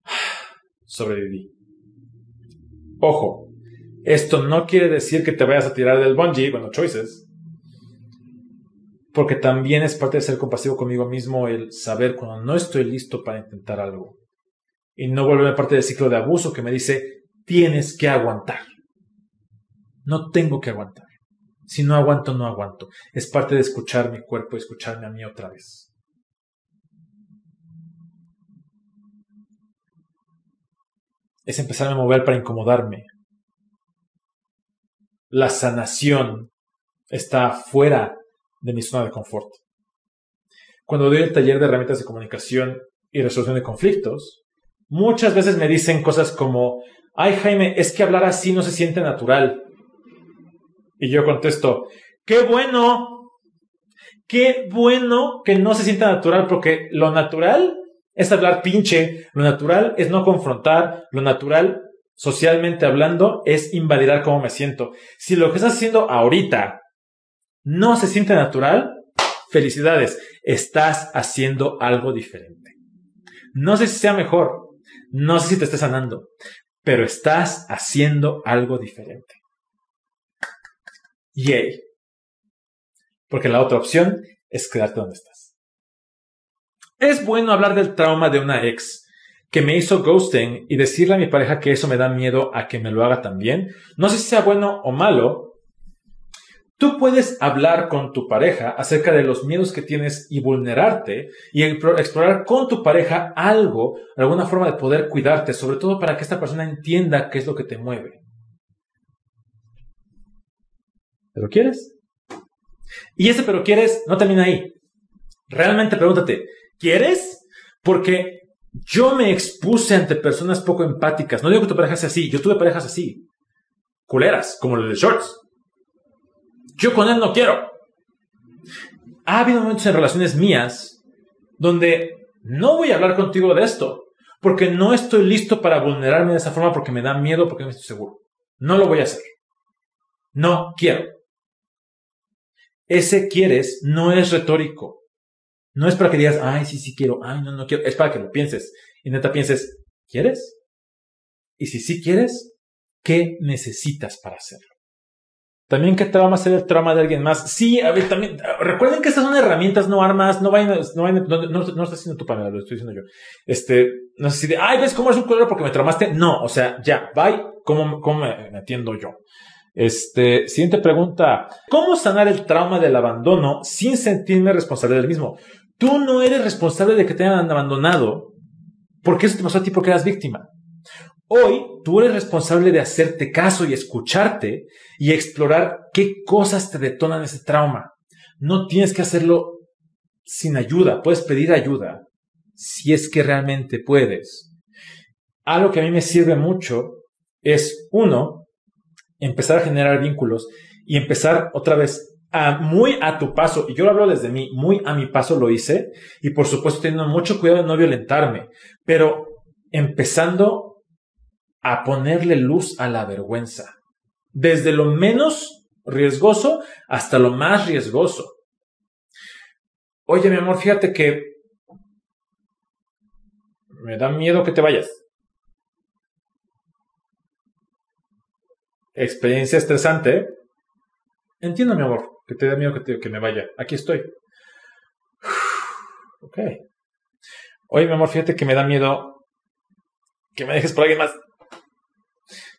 sobreviví. Ojo, esto no quiere decir que te vayas a tirar del bungee, bueno, choices, porque también es parte de ser compasivo conmigo mismo el saber cuando no estoy listo para intentar algo y no volverme parte del ciclo de abuso que me dice tienes que aguantar. No tengo que aguantar. Si no aguanto, no aguanto. Es parte de escuchar mi cuerpo y escucharme a mí otra vez. Es empezar a mover para incomodarme. La sanación está fuera de mi zona de confort. Cuando doy el taller de herramientas de comunicación y resolución de conflictos, muchas veces me dicen cosas como, ay Jaime, es que hablar así no se siente natural. Y yo contesto, qué bueno, qué bueno que no se sienta natural, porque lo natural es hablar pinche, lo natural es no confrontar, lo natural, socialmente hablando, es invalidar cómo me siento. Si lo que estás haciendo ahorita no se siente natural, felicidades, estás haciendo algo diferente. No sé si sea mejor, no sé si te estés sanando, pero estás haciendo algo diferente. Yay. Porque la otra opción es quedarte donde estás. Es bueno hablar del trauma de una ex que me hizo ghosting y decirle a mi pareja que eso me da miedo a que me lo haga también. No sé si sea bueno o malo, Tú puedes hablar con tu pareja acerca de los miedos que tienes y vulnerarte y explorar con tu pareja algo, alguna forma de poder cuidarte, sobre todo para que esta persona entienda qué es lo que te mueve. ¿Pero quieres? Y ese pero quieres no termina ahí. Realmente pregúntate, ¿quieres? Porque yo me expuse ante personas poco empáticas. No digo que tu pareja sea así, yo tuve parejas así. Culeras, como el de shorts. Yo con él no quiero. Ha habido momentos en relaciones mías donde no voy a hablar contigo de esto, porque no estoy listo para vulnerarme de esa forma porque me da miedo, porque no estoy seguro. No lo voy a hacer. No quiero. Ese quieres no es retórico. No es para que digas, ay, sí, sí quiero, ay, no, no quiero. Es para que lo pienses. Y neta pienses, ¿quieres? Y si sí quieres, ¿qué necesitas para hacerlo? También qué trauma ser el trauma de alguien más. Sí, a ver, también, recuerden que estas son herramientas, no armas, no vayan, no vayan, no, no, no está haciendo tu panel, lo estoy diciendo yo. Este, no sé si de, ay, ves cómo es un culero porque me traumaste. No, o sea, ya, bye, ¿cómo, cómo me, atiendo yo? Este, siguiente pregunta. ¿Cómo sanar el trauma del abandono sin sentirme responsable del mismo? Tú no eres responsable de que te hayan abandonado porque eso te pasó a ti porque eras víctima. Hoy tú eres responsable de hacerte caso y escucharte y explorar qué cosas te detonan ese trauma. No tienes que hacerlo sin ayuda, puedes pedir ayuda si es que realmente puedes. Algo que a mí me sirve mucho es, uno, empezar a generar vínculos y empezar otra vez muy a tu paso, y yo lo hablo desde mí, muy a mi paso lo hice, y por supuesto teniendo mucho cuidado de no violentarme, pero empezando a ponerle luz a la vergüenza. Desde lo menos riesgoso hasta lo más riesgoso. Oye, mi amor, fíjate que me da miedo que te vayas. Experiencia estresante. Entiendo, mi amor, que te da miedo que, que me vaya. Aquí estoy. Ok. Oye, mi amor, fíjate que me da miedo que me dejes por alguien más.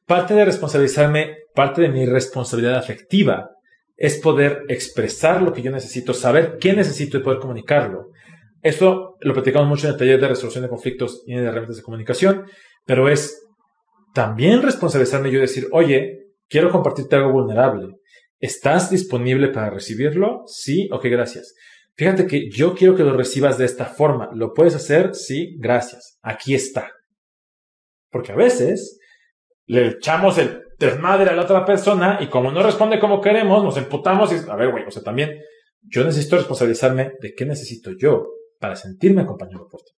Parte de responsabilizarme, parte de mi responsabilidad afectiva es poder expresar lo que yo necesito, saber qué necesito y poder comunicarlo. Esto lo platicamos mucho en el taller de resolución de conflictos y en herramientas de comunicación, pero es también responsabilizarme yo decir, oye, quiero compartirte algo vulnerable. ¿Estás disponible para recibirlo? Sí, ok, gracias. Fíjate que yo quiero que lo recibas de esta forma. ¿Lo puedes hacer? Sí, gracias. Aquí está. Porque a veces le echamos el desmadre a la otra persona y como no responde como queremos, nos emputamos y, a ver, güey, o sea, también yo necesito responsabilizarme de qué necesito yo para sentirme acompañado por ti.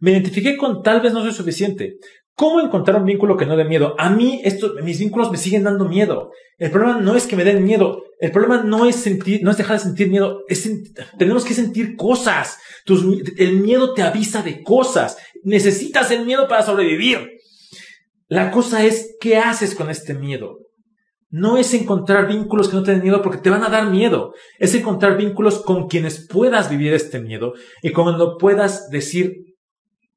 Me identifiqué con tal vez no soy suficiente. ¿Cómo encontrar un vínculo que no dé miedo? A mí, esto, mis vínculos me siguen dando miedo. El problema no es que me den miedo. El problema no es sentir, no es dejar de sentir miedo. Tenemos que sentir cosas. el miedo te avisa de cosas. Necesitas el miedo para sobrevivir. La cosa es, ¿qué haces con este miedo? No es encontrar vínculos que no te den miedo porque te van a dar miedo. Es encontrar vínculos con quienes puedas vivir este miedo y cuando puedas decir,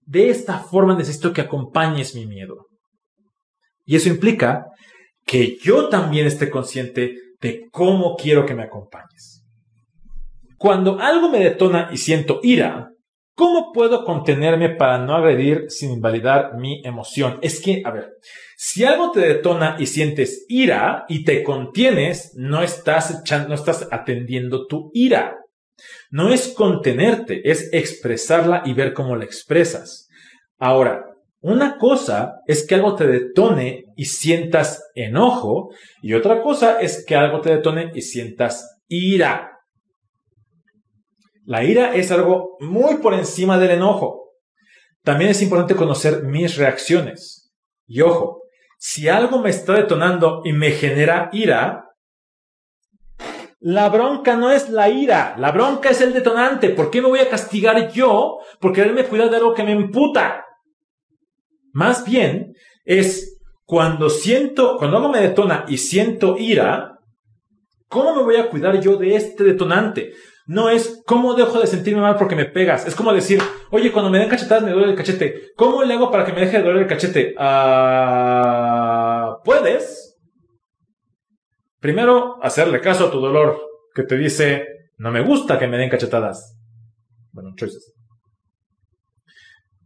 de esta forma necesito que acompañes mi miedo. Y eso implica que yo también esté consciente de cómo quiero que me acompañes. Cuando algo me detona y siento ira, ¿cómo puedo contenerme para no agredir sin invalidar mi emoción? Es que, a ver, si algo te detona y sientes ira y te contienes, no estás, no estás atendiendo tu ira. No es contenerte, es expresarla y ver cómo la expresas. Ahora, una cosa es que algo te detone y sientas enojo y otra cosa es que algo te detone y sientas ira. La ira es algo muy por encima del enojo. También es importante conocer mis reacciones. Y ojo, si algo me está detonando y me genera ira, la bronca no es la ira, la bronca es el detonante. ¿Por qué me voy a castigar yo por quererme cuidar de algo que me emputa? Más bien es cuando siento, cuando algo me detona y siento ira, ¿cómo me voy a cuidar yo de este detonante? No es cómo dejo de sentirme mal porque me pegas. Es como decir, oye, cuando me den cachetadas me duele el cachete. ¿Cómo le hago para que me deje de doler el cachete? Ah, Puedes Primero, hacerle caso a tu dolor, que te dice, no me gusta que me den cachetadas. Bueno, choices.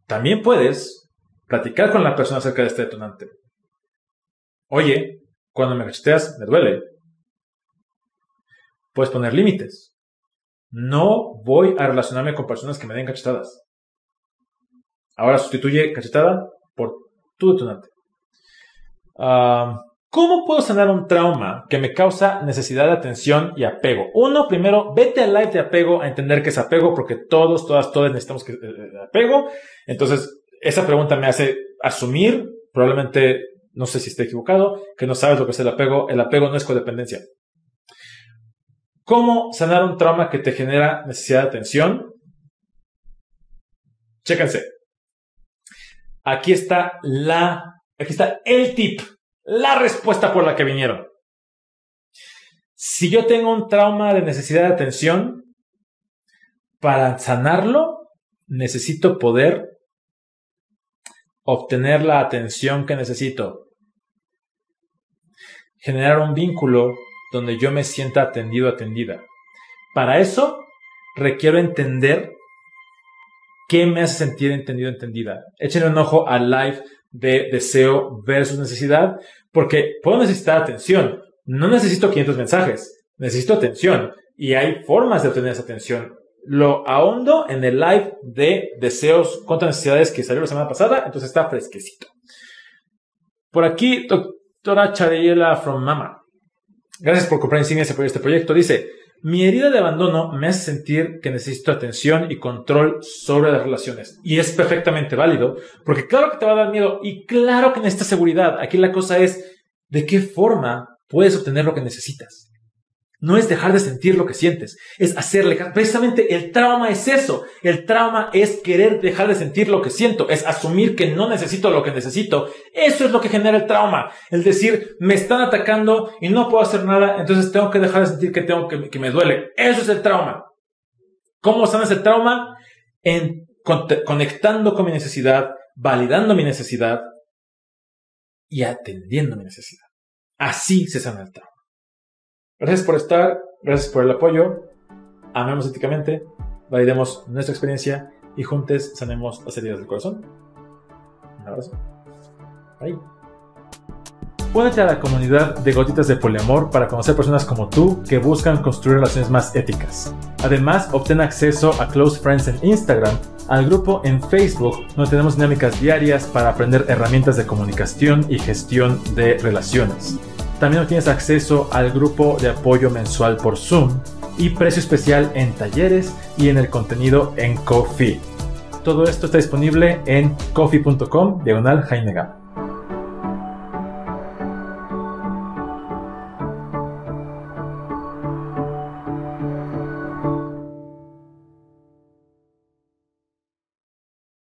También puedes platicar con la persona acerca de este detonante. Oye, cuando me cacheteas, me duele. Puedes poner límites. No voy a relacionarme con personas que me den cachetadas. Ahora sustituye cachetada por tu detonante. Ah... ¿Cómo puedo sanar un trauma que me causa necesidad de atención y apego? Uno, primero, vete al live de apego a entender qué es apego, porque todos, todas, todos necesitamos eh, eh, apego. Entonces, esa pregunta me hace asumir, probablemente, no sé si esté equivocado, que no sabes lo que es el apego. El apego no es codependencia. ¿Cómo sanar un trauma que te genera necesidad de atención? Chéquense. Aquí está la, aquí está el tip la respuesta por la que vinieron. Si yo tengo un trauma de necesidad de atención, para sanarlo necesito poder obtener la atención que necesito. Generar un vínculo donde yo me sienta atendido, atendida. Para eso requiero entender qué me hace sentir entendido, entendida. Échenle un ojo al live de deseo versus necesidad, porque puedo necesitar atención. No necesito 500 mensajes, necesito atención. Y hay formas de obtener esa atención. Lo ahondo en el live de deseos contra necesidades que salió la semana pasada, entonces está fresquecito. Por aquí, doctora Chariela from Mama. Gracias por comprar insignias por este proyecto. Dice, mi herida de abandono me hace sentir que necesito atención y control sobre las relaciones. Y es perfectamente válido, porque claro que te va a dar miedo y claro que necesitas seguridad. Aquí la cosa es, ¿de qué forma puedes obtener lo que necesitas? No es dejar de sentir lo que sientes, es hacerle. Precisamente el trauma es eso. El trauma es querer dejar de sentir lo que siento, es asumir que no necesito lo que necesito. Eso es lo que genera el trauma. El decir, me están atacando y no puedo hacer nada, entonces tengo que dejar de sentir que tengo que, que me duele. Eso es el trauma. ¿Cómo sanas el trauma? En, conectando con mi necesidad validando mi necesidad y atendiendo mi necesidad. Así se sana el trauma. Gracias por estar, gracias por el apoyo. Amemos éticamente, validemos nuestra experiencia y juntos sanemos las heridas del corazón. Un abrazo. Bye. Únete a la comunidad de Gotitas de Poliamor para conocer personas como tú que buscan construir relaciones más éticas. Además, obtén acceso a Close Friends en Instagram, al grupo en Facebook, donde tenemos dinámicas diarias para aprender herramientas de comunicación y gestión de relaciones. También obtienes acceso al grupo de apoyo mensual por Zoom y precio especial en talleres y en el contenido en Coffee. Todo esto está disponible en coffee.com diagonal.